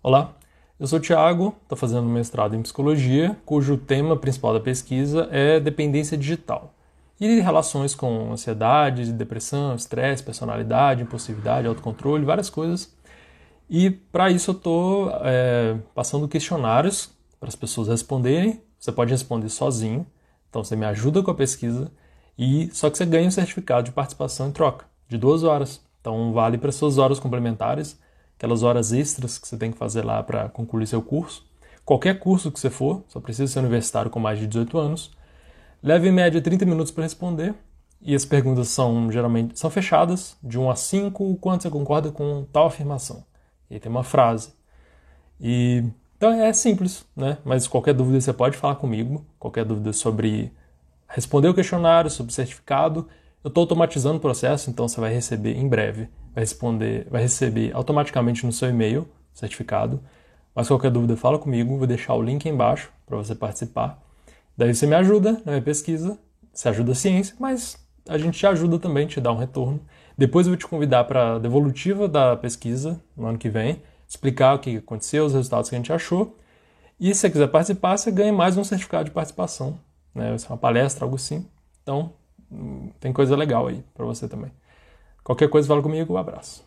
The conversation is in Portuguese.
Olá, eu sou o Thiago, estou fazendo mestrado em psicologia, cujo tema principal da pesquisa é dependência digital e relações com ansiedade, depressão, estresse, personalidade, impulsividade, autocontrole, várias coisas. E para isso eu estou é, passando questionários para as pessoas responderem. Você pode responder sozinho, então você me ajuda com a pesquisa e só que você ganha um certificado de participação em troca de duas horas. Então vale para suas horas complementares aquelas horas extras que você tem que fazer lá para concluir seu curso. Qualquer curso que você for, só precisa ser universitário com mais de 18 anos. Leva em média 30 minutos para responder. E as perguntas são geralmente são fechadas, de 1 a 5, quanto você concorda com tal afirmação. E aí tem uma frase. E então é simples, né? Mas qualquer dúvida você pode falar comigo, qualquer dúvida sobre responder o questionário, sobre certificado, eu estou automatizando o processo, então você vai receber em breve vai responder, vai receber automaticamente no seu e-mail certificado. Mas qualquer dúvida, fala comigo, vou deixar o link aí embaixo para você participar. Daí você me ajuda na minha pesquisa, você ajuda a ciência, mas a gente te ajuda também, te dá um retorno. Depois eu vou te convidar para a devolutiva da pesquisa no ano que vem, explicar o que aconteceu, os resultados que a gente achou. E se você quiser participar, você ganha mais um certificado de participação. Né? Vai ser uma palestra, algo assim. Então, tem coisa legal aí para você também. Qualquer coisa, fala comigo. Um abraço.